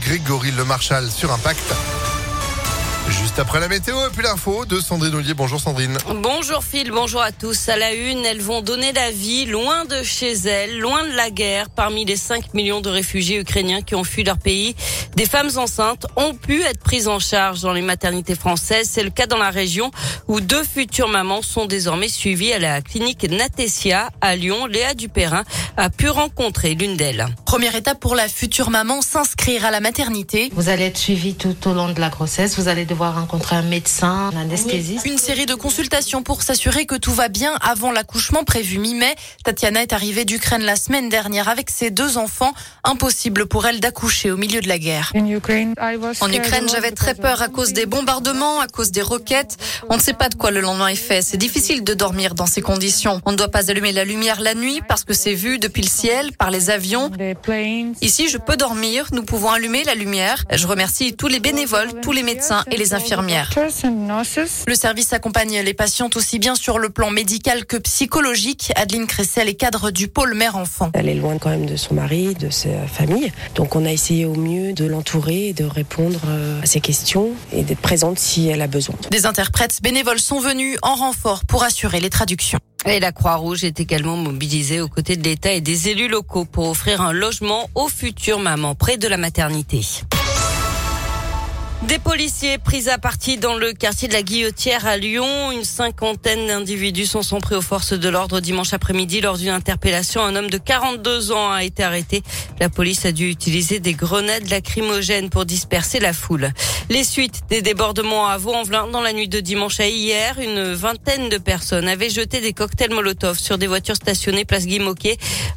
Grégory Le Marchal sur Impact. Juste après la météo et puis l'info de Sandrine Ollier. Bonjour Sandrine. Bonjour Phil, bonjour à tous. À la une, elles vont donner la vie loin de chez elles, loin de la guerre. Parmi les 5 millions de réfugiés ukrainiens qui ont fui leur pays, des femmes enceintes ont pu être prises en charge dans les maternités françaises. C'est le cas dans la région où deux futures mamans sont désormais suivies à la clinique Natessia à Lyon. Léa Dupérin a pu rencontrer l'une d'elles. Première étape pour la future maman, s'inscrire à la maternité. Vous allez être suivi tout au long de la grossesse. Vous allez devoir rencontrer un médecin, un anesthésiste. Une série de consultations pour s'assurer que tout va bien avant l'accouchement prévu mi-mai. Tatiana est arrivée d'Ukraine la semaine dernière avec ses deux enfants. Impossible pour elle d'accoucher au milieu de la guerre. En Ukraine, j'avais très peur à cause des bombardements, à cause des roquettes. On ne sait pas de quoi le lendemain est fait. C'est difficile de dormir dans ces conditions. On ne doit pas allumer la lumière la nuit parce que c'est vu depuis le ciel, par les avions. Ici, je peux dormir. Nous pouvons allumer la lumière. Je remercie tous les bénévoles, tous les médecins et les infirmières. Le service accompagne les patientes aussi bien sur le plan médical que psychologique. Adeline Cressel est cadre du pôle mère-enfant. Elle est loin quand même de son mari, de sa famille. Donc on a essayé au mieux de l'entourer et de répondre euh, à ses questions et d'être présente si elle a besoin. Des interprètes bénévoles sont venus en renfort pour assurer les traductions. Et la Croix-Rouge est également mobilisée aux côtés de l'État et des élus locaux pour offrir un logement aux futures mamans près de la maternité. Des policiers pris à partie dans le quartier de la Guillotière à Lyon. Une cinquantaine d'individus sont, sont pris aux forces de l'ordre dimanche après-midi lors d'une interpellation. Un homme de 42 ans a été arrêté. La police a dû utiliser des grenades lacrymogènes pour disperser la foule. Les suites des débordements à Vaux-en-Velin dans la nuit de dimanche à hier, une vingtaine de personnes avaient jeté des cocktails Molotov sur des voitures stationnées place Guy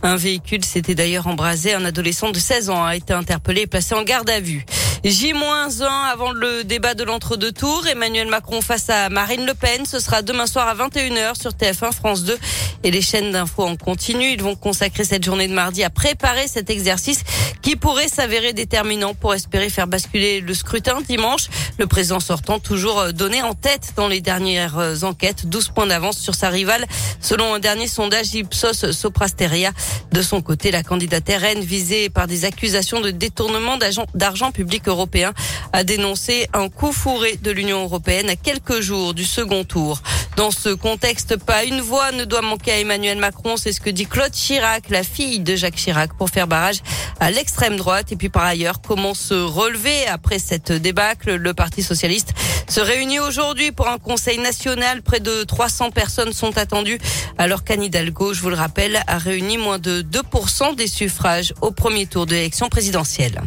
Un véhicule s'était d'ailleurs embrasé. Un adolescent de 16 ans a été interpellé et placé en garde à vue. J-1 avant le débat de l'entre-deux tours. Emmanuel Macron face à Marine Le Pen. Ce sera demain soir à 21h sur TF1 France 2 et les chaînes d'infos en continu. Ils vont consacrer cette journée de mardi à préparer cet exercice qui pourrait s'avérer déterminant pour espérer faire basculer le scrutin dimanche. Le président sortant toujours donné en tête dans les dernières enquêtes, 12 points d'avance sur sa rivale. Selon un dernier sondage Ipsos Soprasteria, de son côté, la candidate RN visée par des accusations de détournement d'argent public européen a dénoncé un coup fourré de l'Union européenne à quelques jours du second tour. Dans ce contexte, pas une voix ne doit manquer à Emmanuel Macron. C'est ce que dit Claude Chirac, la fille de Jacques Chirac, pour faire barrage à l'extrême droite. Et puis par ailleurs, comment se relever après cette débâcle? Le Parti socialiste se réunit aujourd'hui pour un conseil national. Près de 300 personnes sont attendues alors qu'Anne Hidalgo, je vous le rappelle, a réuni moins de 2% des suffrages au premier tour de l'élection présidentielle.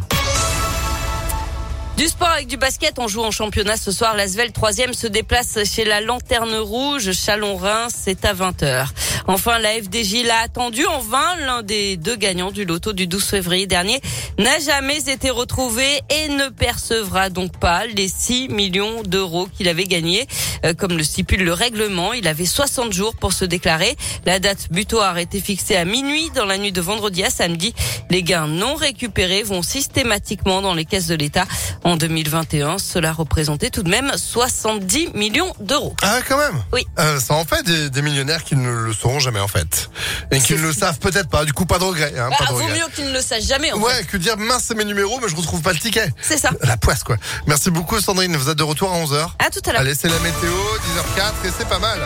Du sport avec du basket, on joue en championnat ce soir. L'Asvel 3 se déplace chez la Lanterne Rouge, Chalon-Reims, c'est à 20h. Enfin, la FDJ l'a attendu en vain. L'un des deux gagnants du loto du 12 février dernier n'a jamais été retrouvé et ne percevra donc pas les 6 millions d'euros qu'il avait gagnés. Euh, comme le stipule le règlement, il avait 60 jours pour se déclarer. La date butoir été fixée à minuit dans la nuit de vendredi à samedi. Les gains non récupérés vont systématiquement dans les caisses de l'État. En 2021, cela représentait tout de même 70 millions d'euros. Ah, quand même? Oui. Euh, ça en fait des, des millionnaires qui ne le sauront jamais en fait. Et qui ne le savent peut-être pas. Du coup, pas de regret. Hein, pas Bah, de vaut regret. mieux qu'ils ne le sachent jamais. En Ouais, fait. que dire mince c'est mes numéros mais je retrouve pas le ticket. C'est ça. La poisse quoi. Merci beaucoup Sandrine, vous êtes de retour à 11h. À tout à l'heure. Allez, c'est la météo, 10h04 et c'est pas mal.